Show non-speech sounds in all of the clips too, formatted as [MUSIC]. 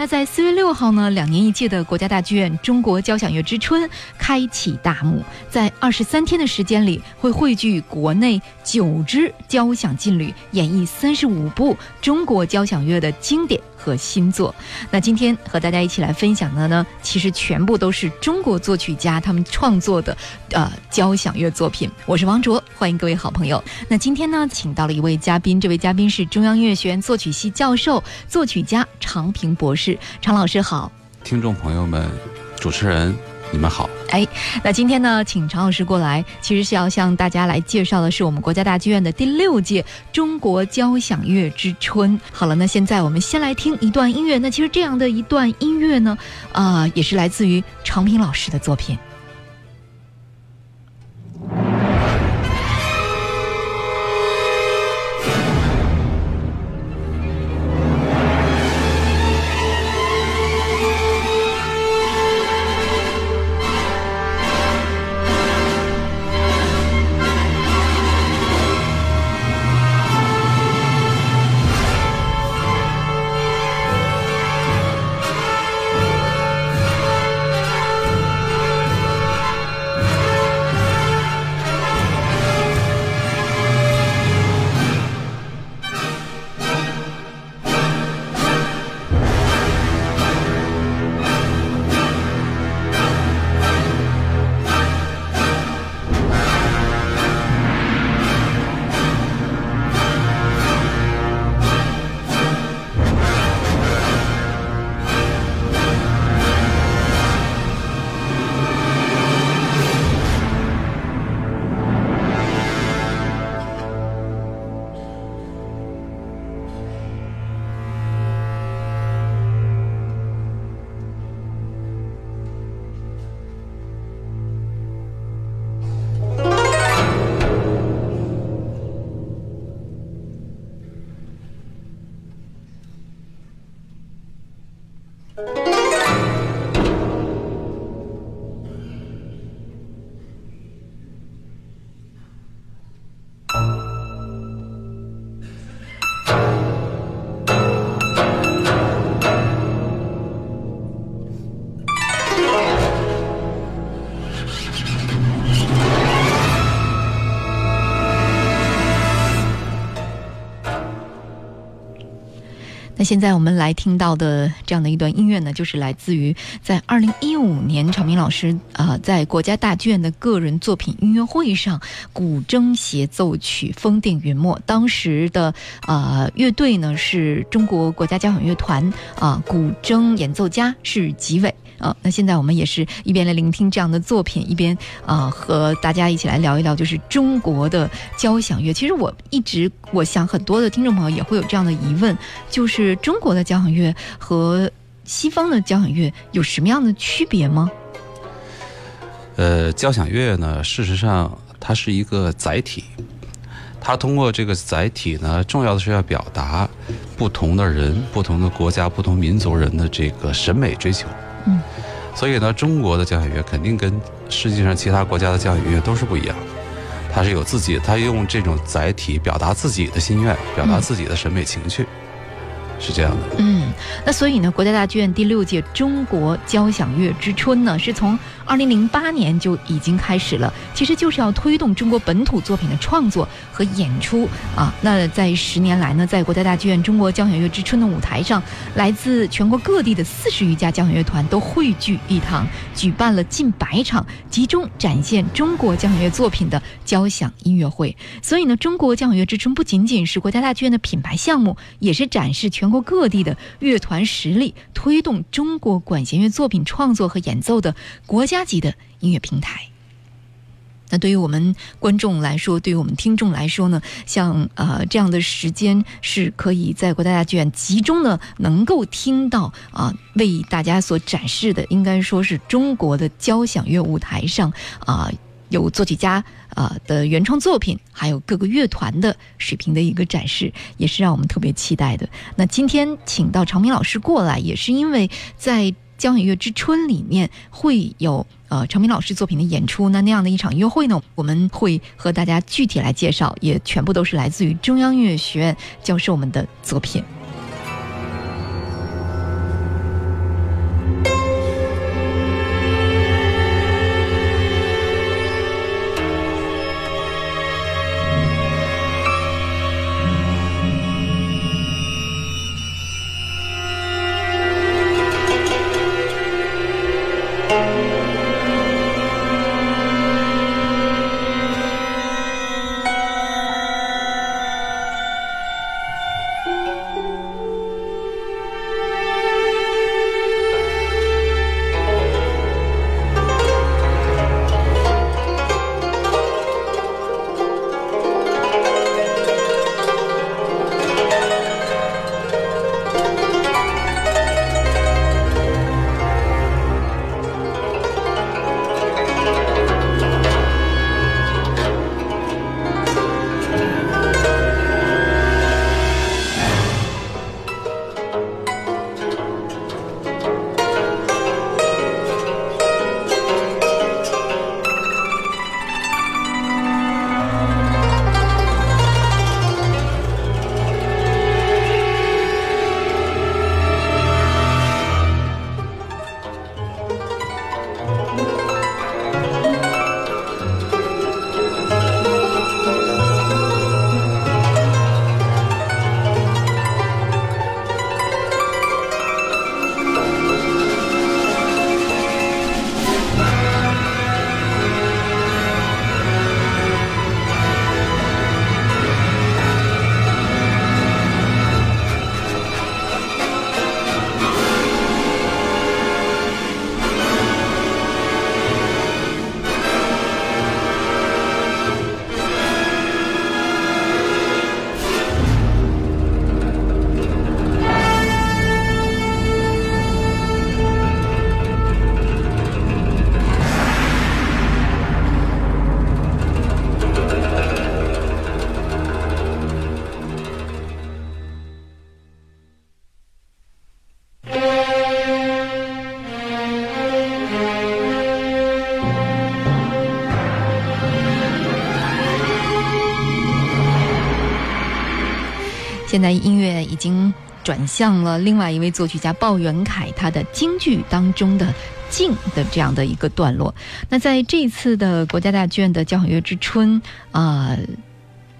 那在四月六号呢，两年一届的国家大剧院中国交响乐之春开启大幕，在二十三天的时间里，会汇聚国内九支交响劲旅，演绎三十五部中国交响乐的经典。和新作，那今天和大家一起来分享的呢，其实全部都是中国作曲家他们创作的，呃，交响乐作品。我是王卓，欢迎各位好朋友。那今天呢，请到了一位嘉宾，这位嘉宾是中央音乐学院作曲系教授、作曲家常平博士。常老师好，听众朋友们，主持人。你们好，哎，那今天呢，请常老师过来，其实是要向大家来介绍的是我们国家大剧院的第六届中国交响乐之春。好了，那现在我们先来听一段音乐。那其实这样的一段音乐呢，啊，也是来自于常平老师的作品。那现在我们来听到的这样的一段音乐呢，就是来自于在二零一五年常明老师啊在国家大剧院的个人作品音乐会上，古筝协奏曲《风定云墨》。当时的啊乐队呢是中国国家交响乐团啊，古筝演奏家是吉伟。啊，那现在我们也是一边来聆听这样的作品，一边啊和大家一起来聊一聊，就是中国的交响乐。其实我一直我想，很多的听众朋友也会有这样的疑问，就是中国的交响乐和西方的交响乐有什么样的区别吗？呃，交响乐呢，事实上它是一个载体，它通过这个载体呢，重要的是要表达不同的人、不同的国家、不同民族人的这个审美追求。嗯，所以呢，中国的交响乐肯定跟世界上其他国家的交响乐都是不一样，它是有自己，它用这种载体表达自己的心愿，表达自己的审美情趣。是这样的，嗯，那所以呢，国家大剧院第六届中国交响乐之春呢，是从二零零八年就已经开始了，其实就是要推动中国本土作品的创作和演出啊。那在十年来呢，在国家大剧院中国交响乐之春的舞台上，来自全国各地的四十余家交响乐团都汇聚一堂，举办了近百场集中展现中国交响乐作品的交响音乐会。所以呢，中国交响乐之春不仅仅是国家大剧院的品牌项目，也是展示全。国各地的乐团实力，推动中国管弦乐作品创作和演奏的国家八级的音乐平台。那对于我们观众来说，对于我们听众来说呢，像呃这样的时间是可以在国家大剧院集中的能够听到啊，为大家所展示的，应该说是中国的交响乐舞台上啊。有作曲家啊的原创作品，还有各个乐团的水平的一个展示，也是让我们特别期待的。那今天请到常明老师过来，也是因为在交响乐之春里面会有呃成明老师作品的演出。那那样的一场约会呢，我们会和大家具体来介绍，也全部都是来自于中央音乐学院教授们的作品。现在音乐已经转向了另外一位作曲家鲍元凯他的京剧当中的静的这样的一个段落。那在这次的国家大剧院的交响乐之春啊。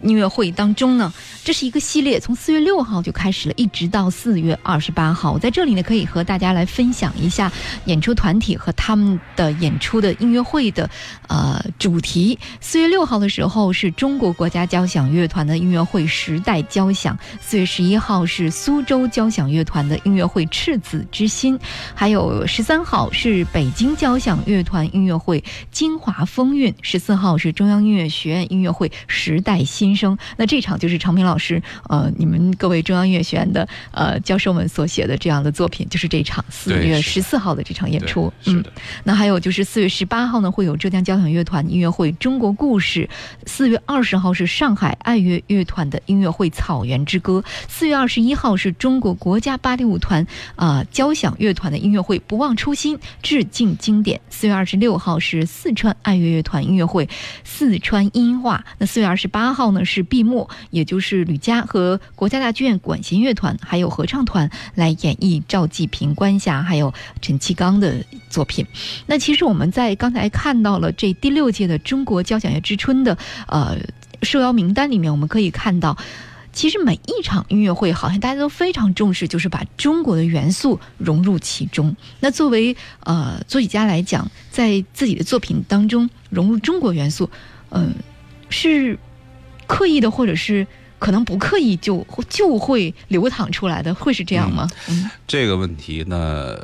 音乐会当中呢，这是一个系列，从四月六号就开始了，一直到四月二十八号。我在这里呢，可以和大家来分享一下演出团体和他们的演出的音乐会的呃主题。四月六号的时候是中国国家交响乐团的音乐会《时代交响》，四月十一号是苏州交响乐团的音乐会《赤子之心》，还有十三号是北京交响乐团音乐会《京华风韵》，十四号是中央音乐学院音乐会《时代新》。新生，那这场就是常平老师，呃，你们各位中央音乐学院的呃教授们所写的这样的作品，就是这场四月十四号的这场演出。嗯，那还有就是四月十八号呢，会有浙江交响乐团音乐会《中国故事》；四月二十号是上海爱乐乐团的音乐会《草原之歌》；四月二十一号是中国国家芭蕾舞团啊交响乐团的音乐会《不忘初心，致敬经典》；四月二十六号是四川爱乐乐团音乐会《四川音画》。那四月二十八号呢？是闭幕，也就是吕嘉和国家大剧院管弦乐团还有合唱团来演绎赵季平、关霞还有陈其刚的作品。那其实我们在刚才看到了这第六届的中国交响乐之春的呃受邀名单里面，我们可以看到，其实每一场音乐会好像大家都非常重视，就是把中国的元素融入其中。那作为呃作曲家来讲，在自己的作品当中融入中国元素，嗯，是。刻意的，或者是可能不刻意就就会流淌出来的，会是这样吗？嗯，这个问题呢，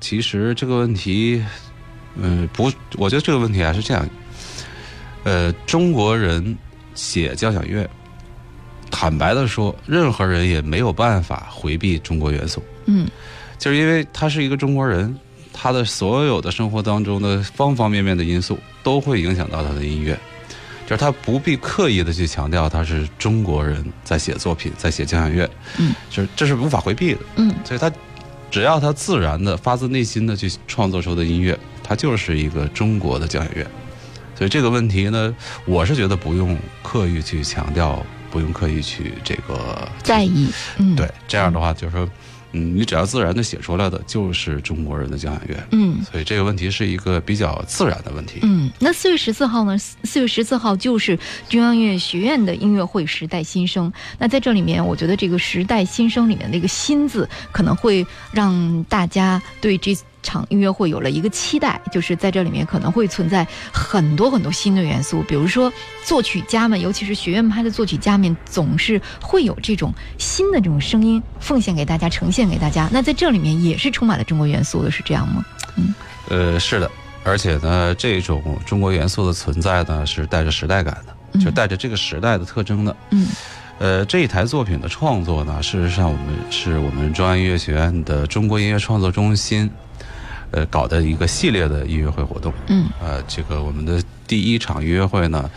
其实这个问题，嗯，不，我觉得这个问题还是这样。呃，中国人写交响乐，坦白的说，任何人也没有办法回避中国元素。嗯，就是因为他是一个中国人，他的所有的生活当中的方方面面的因素都会影响到他的音乐。就是他不必刻意的去强调他是中国人在写作品，在写交响乐，嗯，就是这是无法回避的，嗯，所以他只要他自然的发自内心的去创作出的音乐，它就是一个中国的交响乐。所以这个问题呢，我是觉得不用刻意去强调，不用刻意去这个在意，嗯，对，这样的话就是说。嗯，你只要自然的写出来的就是中国人的交响乐，嗯，所以这个问题是一个比较自然的问题。嗯，那四月十四号呢？四月十四号就是中央音乐学院的音乐会《时代新生》。那在这里面，我觉得这个“时代新生”里面的一个“新”字，可能会让大家对这。场音乐会有了一个期待，就是在这里面可能会存在很多很多新的元素，比如说作曲家们，尤其是学院派的作曲家们，总是会有这种新的这种声音奉献给大家，呈现给大家。那在这里面也是充满了中国元素的，是这样吗？嗯，呃，是的，而且呢，这种中国元素的存在呢，是带着时代感的，就带着这个时代的特征的。嗯，呃，这一台作品的创作呢，事实上我们是我们中央音乐学院的中国音乐创作中心。呃，搞的一个系列的音乐会活动，嗯，呃，这个我们的第一场音乐会呢，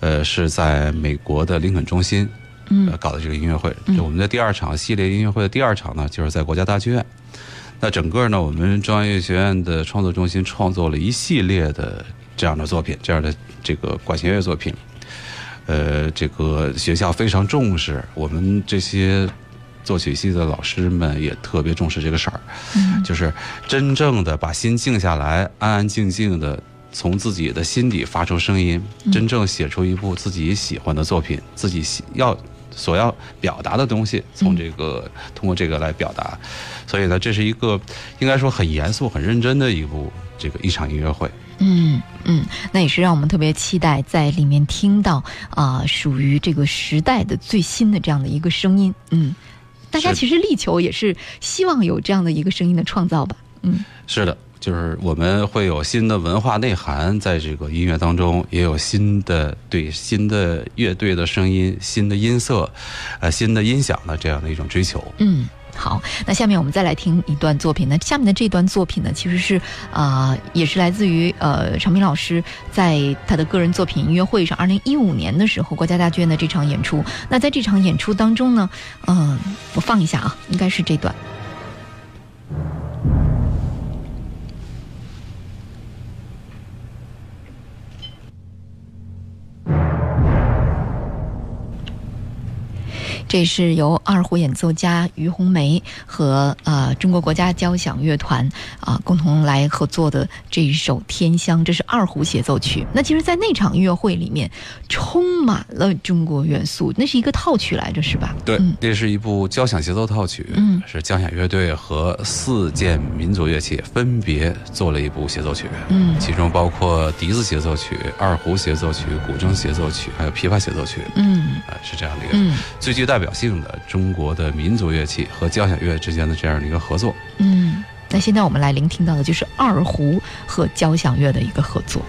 呃，是在美国的林肯中心，嗯，搞的这个音乐会。就我们的第二场系列音乐会的第二场呢，就是在国家大剧院。那整个呢，我们中央音乐学院的创作中心创作了一系列的这样的作品，这样的这个管弦乐作品。呃，这个学校非常重视我们这些。作曲系的老师们也特别重视这个事儿，就是真正的把心静下来，安安静静的从自己的心底发出声音，真正写出一部自己喜欢的作品，自己要所要表达的东西，从这个通过这个来表达。所以呢，这是一个应该说很严肃、很认真的一部这个一场音乐会。嗯嗯，那也是让我们特别期待在里面听到啊，属于这个时代的最新的这样的一个声音。嗯。大家其实力求也是希望有这样的一个声音的创造吧，嗯，是的，就是我们会有新的文化内涵在这个音乐当中，也有新的对新的乐队的声音、新的音色、呃新的音响的这样的一种追求，嗯。好，那下面我们再来听一段作品。那下面的这段作品呢，其实是啊，也是来自于呃，常明老师在他的个人作品音乐会上，二零一五年的时候，国家大剧院的这场演出。那在这场演出当中呢，嗯，我放一下啊，应该是这段。这是由二胡演奏家于红梅和呃中国国家交响乐团啊、共同来合作的这一首《天香》，这是二胡协奏曲。那其实，在那场音乐会里面，充满了中国元素，那是一个套曲来着，是吧？对，嗯。这是一部交响协奏套曲，嗯。是交响乐队和四件民族乐器分别做了一部协奏曲，嗯。其中包括笛子协奏曲、二胡协奏曲、古筝协奏曲，还有琵琶协奏曲，嗯。啊、是这样的一个嗯。最具代表性的中国的民族乐器和交响乐之间的这样的一个合作。嗯。那现在我们来聆听到的就是二胡和交响乐的一个合作。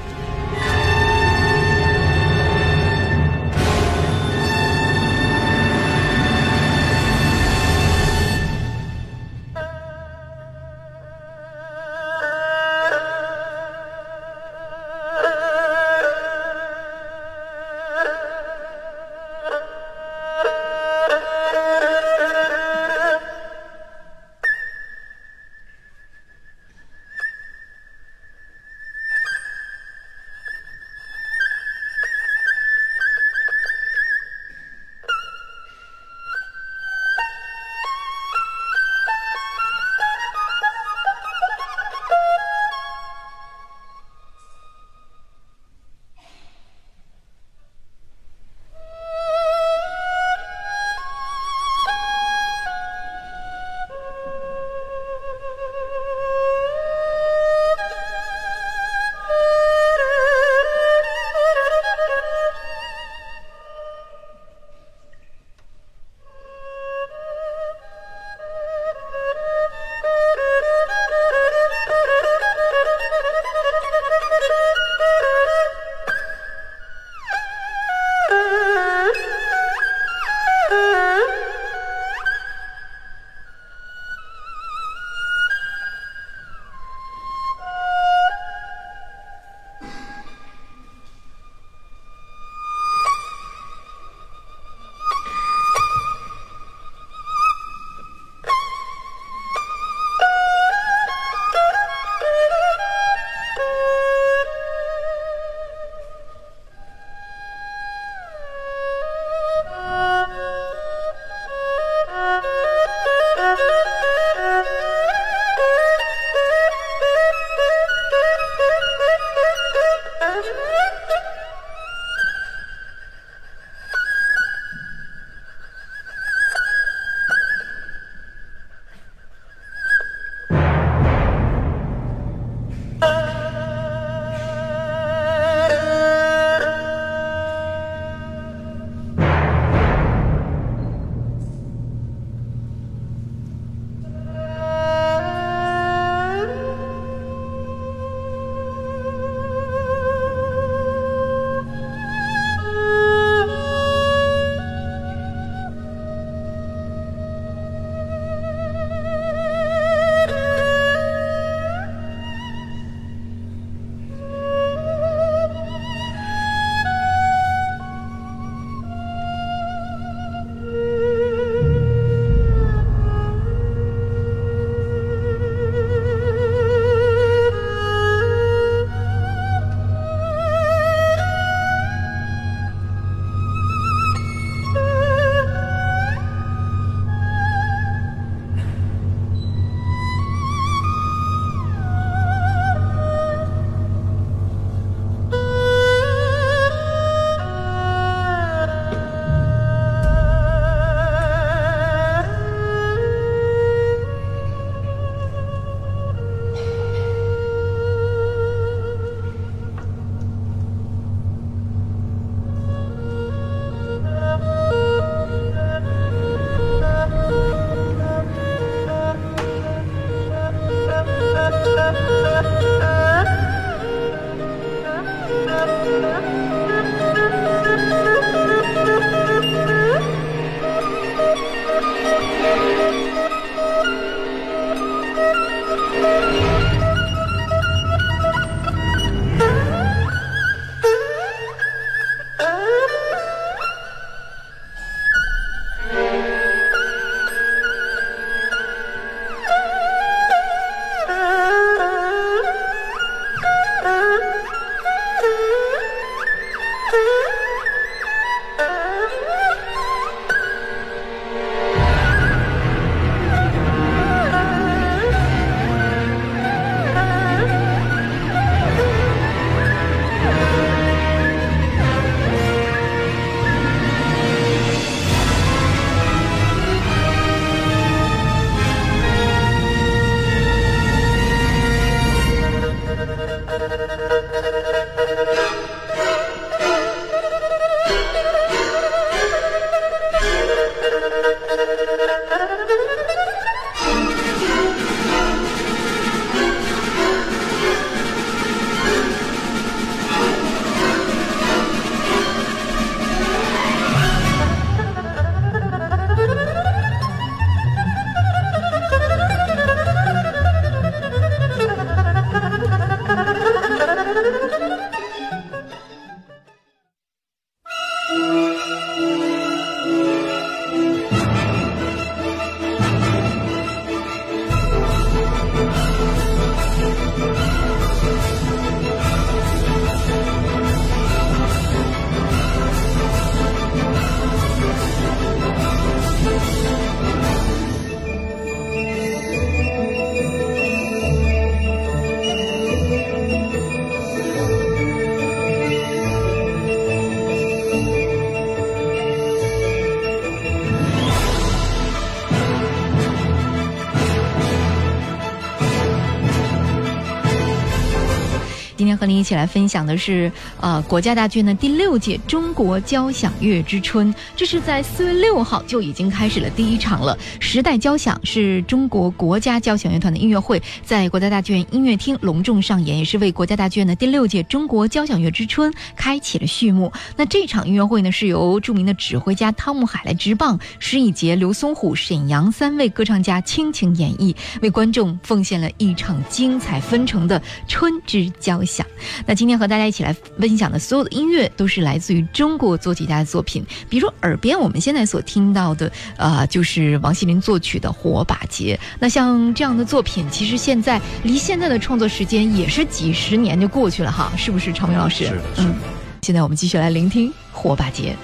和您一起来分享的是，呃，国家大剧院的第六届中国交响乐之春。这是在四月六号就已经开始了第一场了。时代交响是中国国家交响乐团的音乐会，在国家大剧院音乐厅隆重上演，也是为国家大剧院的第六届中国交响乐之春开启了序幕。那这场音乐会呢，是由著名的指挥家汤姆海来执棒，施以杰、刘松虎、沈阳三位歌唱家倾情演绎，为观众奉献了一场精彩纷呈的春之交。响，[LAUGHS] 那今天和大家一起来分享的所有的音乐，都是来自于中国作曲家的作品。比如耳边我们现在所听到的，呃，就是王心凌作曲的《火把节》。那像这样的作品，其实现在离现在的创作时间也是几十年就过去了哈，是不是？常明老师，是的，嗯。现在我们继续来聆听《火把节》。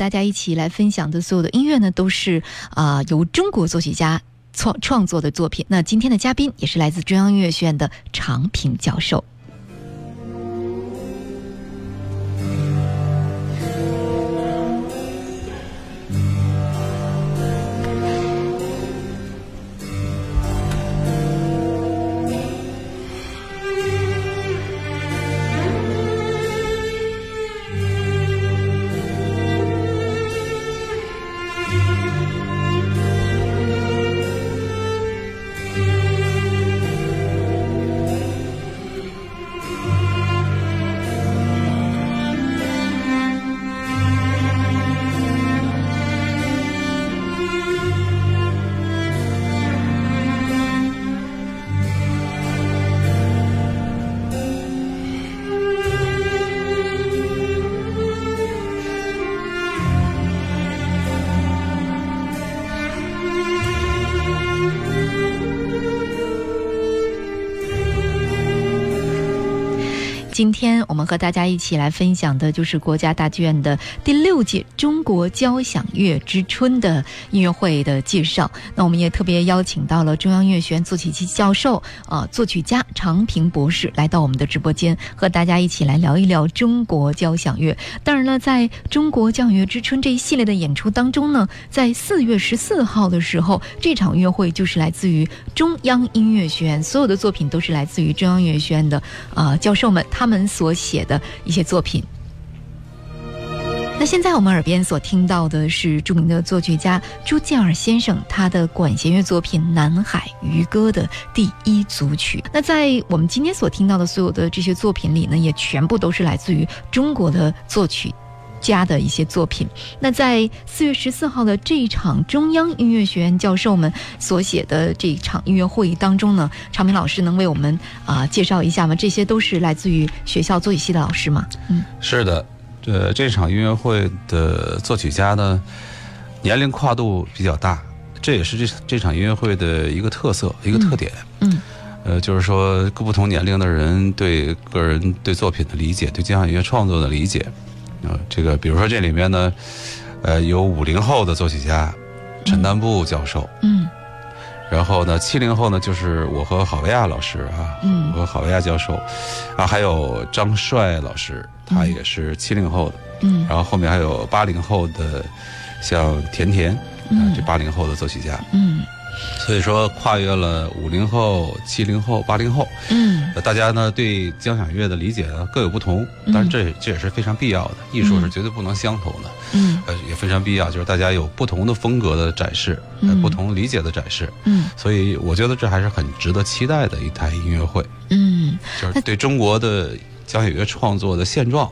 大家一起来分享的所有的音乐呢，都是啊、由中国作曲家创创作的作品。那今天的嘉宾也是来自中央音乐学院的常平教授。今天我们和大家一起来分享的就是国家大剧院的第六届中国交响乐之春的音乐会的介绍。那我们也特别邀请到了中央音乐学院作曲系教授啊、作曲家常平博士来到我们的直播间，和大家一起来聊一聊中国交响乐。当然了，在中国交响乐之春这一系列的演出当中呢，在四月十四号的时候，这场音乐会就是来自于中央音乐学院，所有的作品都是来自于中央音乐学院的啊、教授们他们们所写的一些作品。那现在我们耳边所听到的是著名的作曲家朱建尔先生他的管弦乐作品《南海渔歌》的第一组曲。那在我们今天所听到的所有的这些作品里呢，也全部都是来自于中国的作曲。家的一些作品。那在四月十四号的这一场中央音乐学院教授们所写的这一场音乐会议当中呢，常明老师能为我们啊、介绍一下吗？这些都是来自于学校作曲系的老师吗？嗯是的，这这场音乐会的作曲家呢，年龄跨度比较大，这也是这这场音乐会的一个特色，一个特点。嗯呃，就是说各不同年龄的人对个人对作品的理解，对交响音乐创作的理解，啊、这个比如说这里面呢，呃，有五零后的作曲家陈丹布教授，嗯。然后呢，七零后呢就是我和郝维亚老师啊，嗯。我和郝维亚教授，啊，还有张帅老师，他也是七零后的，嗯。然后后面还有八零后的，像甜甜，啊嗯，这八零后的作曲家，嗯所以说跨越了五零后、七零后、八零后，嗯。呃大家呢对交响乐的理解呢各有不同，嗯。当然这这也是非常必要的，艺术是绝对不能相同的，嗯。呃也非常必要，就是大家有不同的风格的展示，不同理解的展示，嗯。所以我觉得这还是很值得期待的一台音乐会，嗯。就是对中国的交响乐创作的现状。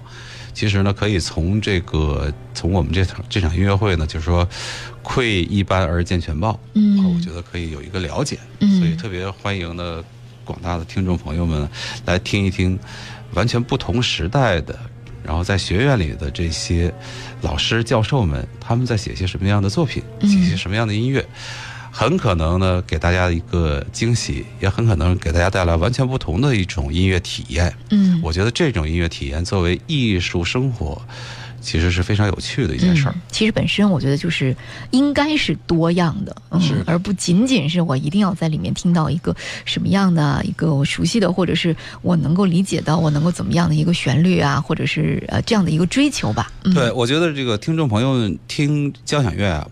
其实呢，可以从这个从我们这场这场音乐会呢，就是说，窥一斑而见全豹，嗯我觉得可以有一个了解，嗯所以特别欢迎呢广大的听众朋友们来听一听完全不同时代的，然后在学院里的这些老师教授们，他们在写些什么样的作品，嗯写些什么样的音乐。很可能呢，给大家一个惊喜，也很可能给大家带来完全不同的一种音乐体验。嗯，我觉得这种音乐体验作为艺术生活，其实是非常有趣的一件事儿。嗯。其实本身我觉得就是应该是多样的，嗯是而不仅仅是我一定要在里面听到一个什么样的一个我熟悉的，或者是我能够理解到我能够怎么样的一个旋律啊，或者是呃这样的一个追求吧。嗯、对，，我觉得这个听众朋友听交响乐啊，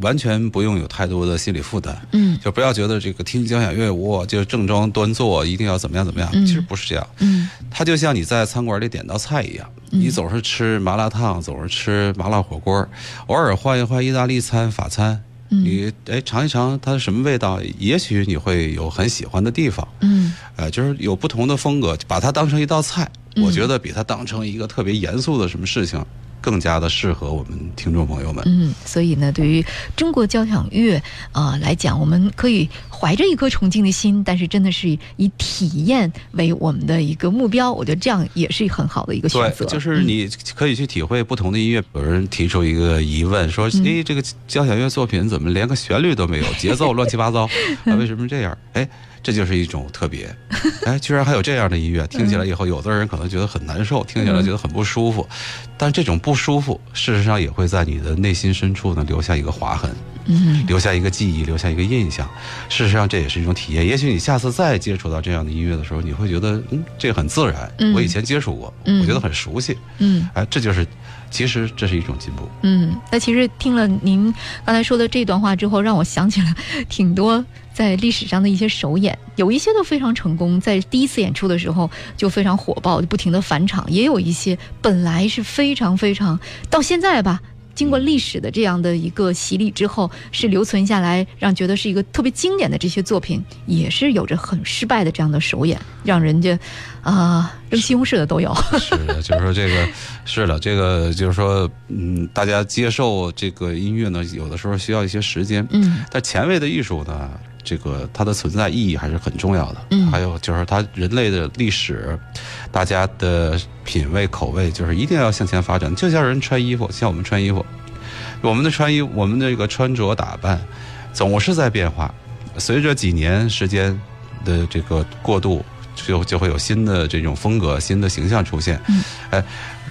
完全不用有太多的心理负担，嗯。就不要觉得这个听交响乐我就正装端坐，一定要怎么样怎么样。嗯。其实不是这样，嗯。它就像你在餐馆里点道菜一样，嗯。你总是吃麻辣烫，总是吃麻辣火锅，偶尔换一换意大利餐、法餐。嗯。你哎尝一尝它是什么味道，也许你会有很喜欢的地方，嗯。呃，就是有不同的风格，把它当成一道菜，嗯。我觉得比它当成一个特别严肃的什么事情，更加的适合我们听众朋友们。嗯，所以呢，对于中国交响乐啊、来讲，我们可以怀着一颗崇敬的心，但是真的是以体验为我们的一个目标，我觉得这样也是很好的一个选择。就是嗯你可以去体会不同的音乐。有人提出一个疑问，说：“嗯诶，这个交响乐作品怎么连个旋律都没有，节奏乱七八糟 [LAUGHS] 啊？为什么这样？”哎，这就是一种特别。[LAUGHS] 哎，居然还有这样的音乐，听起来以后，有的人可能觉得很难受，听起来觉得很不舒服。但这种不舒服，事实上也会在你的内心深处呢留下一个划痕，嗯留下一个记忆，留下一个印象。事实上，这也是一种体验。也许你下次再接触到这样的音乐的时候，你会觉得，嗯，这个很自然，嗯我以前接触过，嗯我觉得很熟悉。嗯哎，这就是，其实这是一种进步。嗯。那其实听了您刚才说的这段话之后，让我想起了挺多在历史上的一些首演，有一些都非常成功，在第一次演出的时候就非常火爆，就不停的返场；也有一些本来是非常非常到现在吧。经过历史的这样的一个洗礼之后，是留存下来，让觉得是一个特别经典的这些作品，也是有着很失败的这样的首演，让人家啊、扔西红柿的都有。是的，就是说这个是的，这个就是说，嗯，大家接受这个音乐呢，有的时候需要一些时间。嗯但前卫的艺术呢，这个它的存在意义还是很重要的。嗯还有就是它人类的历史，大家的品味口味，就是一定要向前发展。就像人穿衣服，像我们穿衣服，我们的穿衣，我们的这个穿着打扮，总是在变化。随着几年时间的这个过渡，就就会有新的这种风格、新的形象出现。嗯，哎，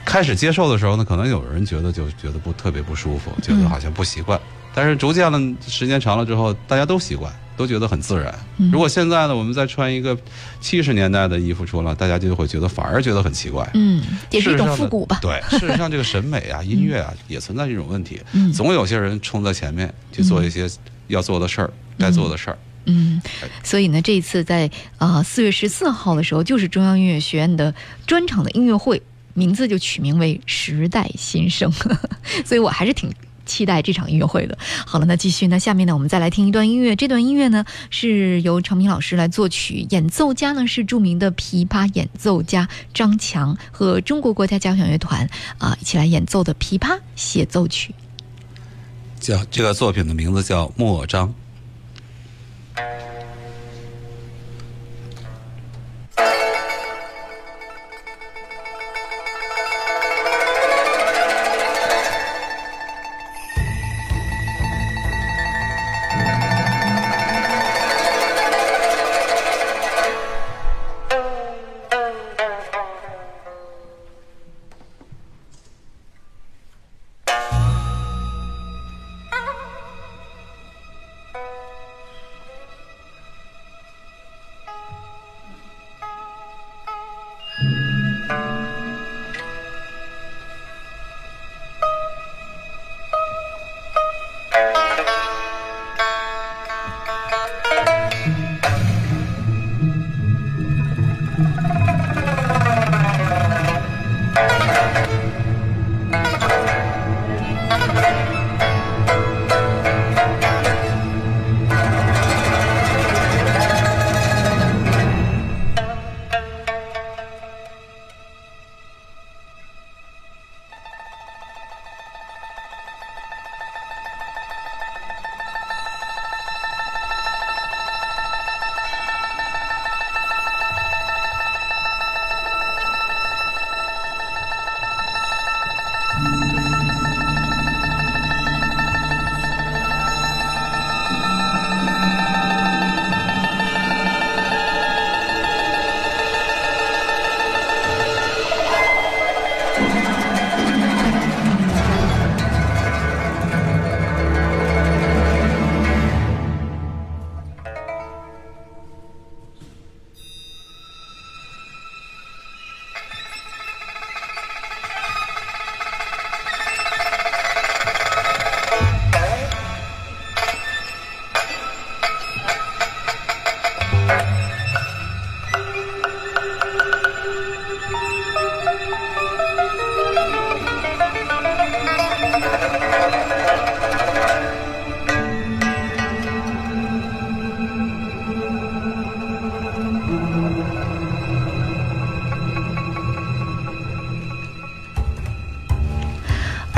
开始接受的时候呢，可能有人觉得就觉得不特别不舒服，觉得嗯好像不习惯。但是逐渐了时间长了之后，大家都习惯，都觉得很自然。嗯如果现在呢，我们再穿一个七十年代的衣服出来，大家就会觉得反而觉得很奇怪。嗯，也是一种复古吧。对，[LAUGHS] 事实上这个审美啊、音乐啊，也存在这种问题。嗯总有些人冲在前面去做一些要做的事儿、该做的事儿。嗯，所以呢，这一次在啊四、月十四号的时候，就是中央音乐学院的专场的音乐会，名字就取名为“时代新生”，[LAUGHS] 所以我还是挺。期待这场音乐会的。好了，那继续那，下面呢，我们再来听一段音乐。这段音乐呢，是由常明老师来作曲，演奏家呢是著名的琵琶演奏家张强和中国国家交响乐团啊一起来演奏的琵琶协奏曲。叫这个作品的名字叫《莫章》。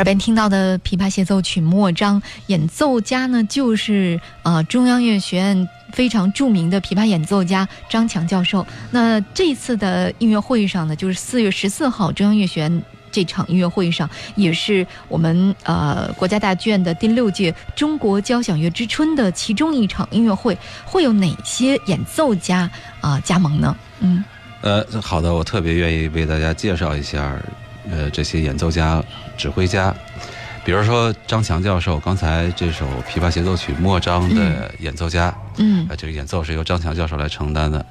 边听到的琵琶协奏曲《莫章》，演奏家呢就是呃中央音乐学院非常著名的琵琶演奏家张强教授。那这次的音乐会上呢，就是四月十四号中央音乐学院这场音乐会上，也是我们呃国家大剧院的第六届中国交响乐之春的其中一场音乐会，会有哪些演奏家啊、加盟呢？嗯呃，好的，我特别愿意为大家介绍一下呃这些演奏家、指挥家，比如说张强教授，刚才这首《琵琶协奏曲》莫章的演奏家，嗯。呃，这个演奏是由张强教授来承担的。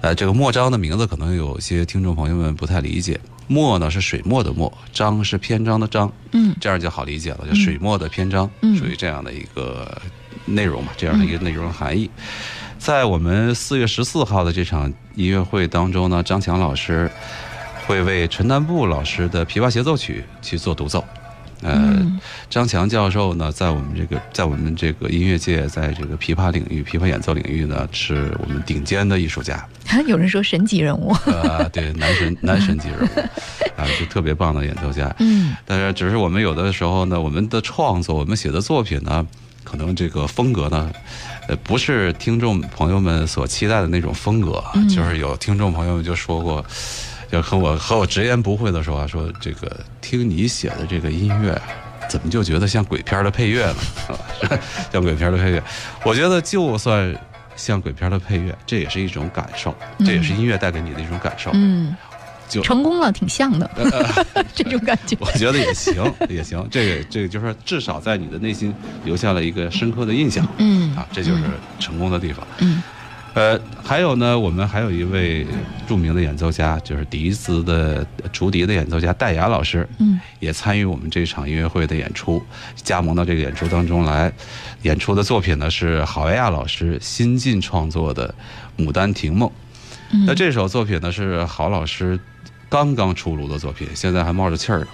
呃，这个莫章的名字可能有些听众朋友们不太理解，墨呢是水墨的墨，章是篇章的章，嗯。这样就好理解了，就水墨的篇章，嗯。属于这样的一个内容嘛，这样的一个内容含义。在我们四月十四号的这场音乐会当中呢，张强老师会为陈丹布老师的《琵琶协奏曲》去做独奏。呃，嗯张强教授呢，在我们这个在我们这个音乐界，在这个琵琶领域、琵琶演奏领域呢，是我们顶尖的艺术家。[LAUGHS] 有人说神级人物，呃，对，男神 [LAUGHS] 男神级人物，啊，是特别棒的演奏家。嗯但是，只是我们有的时候呢，我们的创作，我们写的作品呢，可能这个风格呢，呃，不是听众朋友们所期待的那种风格。嗯就是有听众朋友们就说过，就和我和我直言不讳的说啊，说这个听你写的这个音乐啊。怎么就觉得像鬼片的配乐呢？啊，[LAUGHS] 像鬼片的配乐，我觉得就算像鬼片的配乐，这也是一种感受，这也是音乐带给你的一种感受。嗯，就成功了，挺像的，[LAUGHS] 这种感觉。我觉得也行，也行。这个这个就是说至少在你的内心留下了一个深刻的印象嗯啊，这就是成功的地方。嗯呃，还有呢，我们还有一位著名的演奏家，就是笛子的竹笛的演奏家戴雅老师，嗯也参与我们这场音乐会的演出，加盟到这个演出当中来。演出的作品呢是郝维亚老师新近创作的《牡丹亭梦》。嗯，那这首作品呢是郝老师刚刚出炉的作品，现在还冒着气儿呢。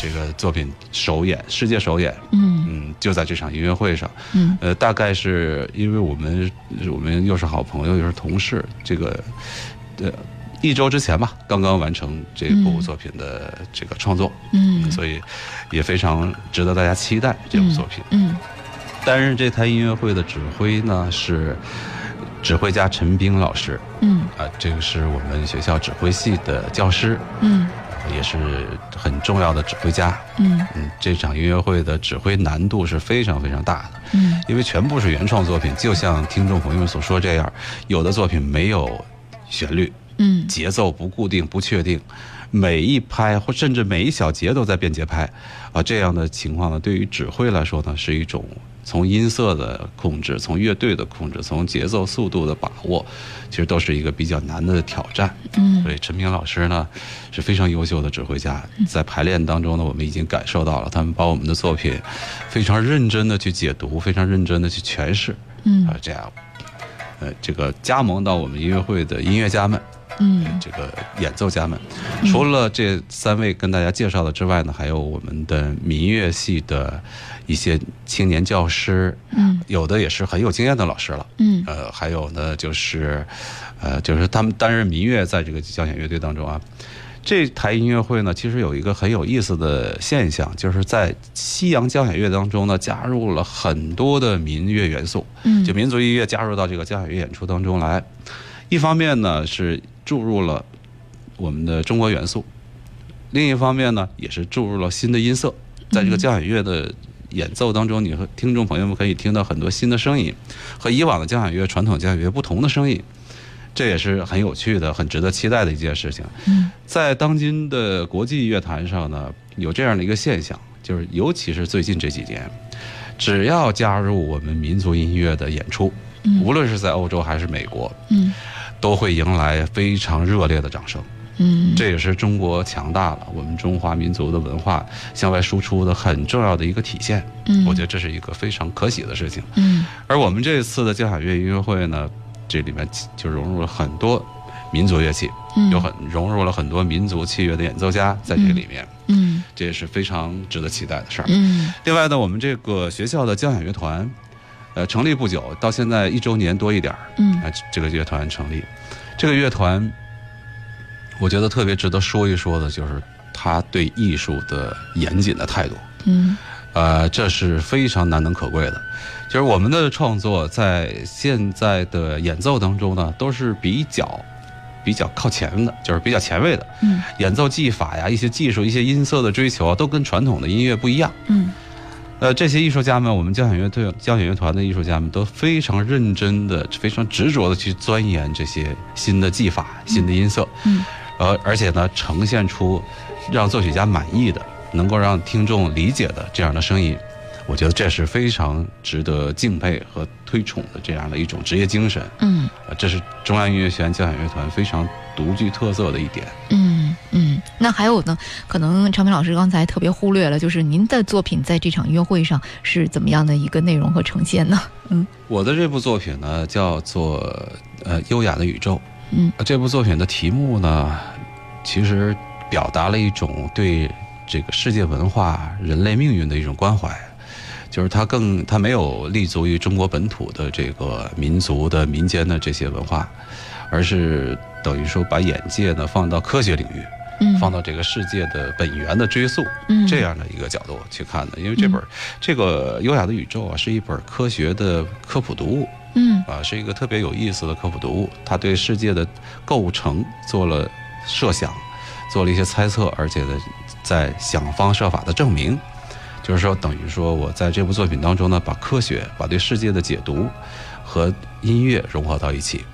这个作品首演，世界首演，嗯嗯，就在这场音乐会上。嗯。呃，大概是因为我们我们又是好朋友又是同事，这个呃一周之前吧，刚刚完成这部作品的这个创作，嗯。所以也非常值得大家期待这部作品。嗯担任这台音乐会的指挥呢是指挥家陈冰老师，嗯。啊，这个是我们学校指挥系的教师，嗯也是很重要的指挥家。嗯。嗯，这场音乐会的指挥难度是非常非常大的，嗯。因为全部是原创作品，就像听众朋友们所说这样，有的作品没有旋律，嗯。节奏不固定、不确定，每一拍或甚至每一小节都在变节拍，啊，这样的情况呢，对于指挥来说呢，是一种从音色的控制、从乐队的控制、从节奏速度的把握，其实都是一个比较难的挑战。嗯。所以陈平老师呢是非常优秀的指挥家，在排练当中呢，我们已经感受到了他们把我们的作品非常认真的去解读，非常认真的去诠释，嗯。啊，这样，呃，这个加盟到我们音乐会的音乐家们，嗯这个演奏家们，除了这三位跟大家介绍的之外呢，还有我们的民乐系的一些青年教师，嗯有的也是很有经验的老师了。嗯呃，还有呢，就是，呃，就是他们担任民乐在这个交响乐队当中啊。这台音乐会呢，其实有一个很有意思的现象，就是在西洋交响乐当中呢，加入了很多的民乐元素，嗯就民族音乐加入到这个交响乐演出当中来。一方面呢是注入了我们的中国元素，另一方面呢也是注入了新的音色，在这个交响乐的演奏当中，你和听众朋友们可以听到很多新的声音，和以往的交响乐、传统交响乐不同的声音，这也是很有趣的、很值得期待的一件事情。在当今的国际乐坛上呢，有这样的一个现象，就是尤其是最近这几年，只要加入我们民族音乐的演出，无论是在欧洲还是美国，嗯都会迎来非常热烈的掌声。嗯这也是中国强大了，我们中华民族的文化向外输出的很重要的一个体现。嗯我觉得这是一个非常可喜的事情。嗯而我们这次的交响乐音乐会呢，这里面就融入了很多民族乐器，嗯有很融入了很多民族器乐的演奏家在这里面，嗯这也是非常值得期待的事儿。嗯另外呢，我们这个学校的交响乐团，呃，成立不久，到现在一周年多一点儿，嗯啊，这个乐团成立，这个乐团，我觉得特别值得说一说的，就是他对艺术的严谨的态度。嗯呃，这是非常难能可贵的。就是我们的创作在现在的演奏当中呢，都是比较比较靠前的，就是比较前卫的。嗯演奏技法呀，一些技术、一些音色的追求啊，都跟传统的音乐不一样。嗯呃，这些艺术家们，我们交响乐队、交响乐团的艺术家们都非常认真的、非常执着的去钻研这些新的技法、新的音色。嗯呃，而且呢，呈现出让作曲家满意的、能够让听众理解的这样的声音，我觉得这是非常值得敬佩和推崇的这样的一种职业精神。嗯呃，这是中央音乐学院交响乐团非常独具特色的一点。嗯嗯，那还有呢？可能长平老师刚才特别忽略了，就是您的作品在这场音乐会上是怎么样的一个内容和呈现呢？嗯我的这部作品呢，叫做呃《优雅的宇宙》。嗯这部作品的题目呢，其实表达了一种对这个世界文化、人类命运的一种关怀，就是它更它没有立足于中国本土的这个民族的民间的这些文化，而是等于说把眼界呢放到科学领域，嗯，放到这个世界的本源的追溯嗯这样的一个角度去看的。因为这本这个《优雅的宇宙》啊，是一本科学的科普读物。嗯啊，是一个特别有意思的科普读物。它对世界的构成做了设想，做了一些猜测，而且呢，在想方设法的证明。就是说，等于说我在这部作品当中呢，把科学、把对世界的解读和音乐融合到一起，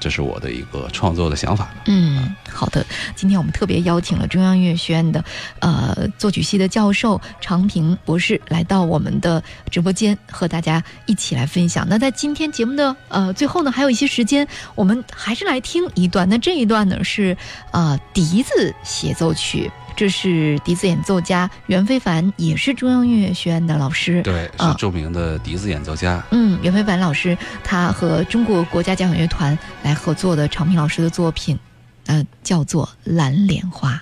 这是我的一个创作的想法。嗯，好的。今天我们特别邀请了中央音乐学院的呃作曲系的教授常平博士来到我们的直播间，和大家一起来分享。那在今天节目的呃最后呢，还有一些时间，我们还是来听一段。那这一段呢是呃笛子协奏曲。这是笛子演奏家袁非凡，也是中央音乐学院的老师。对，啊是著名的笛子演奏家。嗯，袁非凡老师他和中国国家交响乐团来合作的常平老师的作品，呃，叫做《蓝莲花》。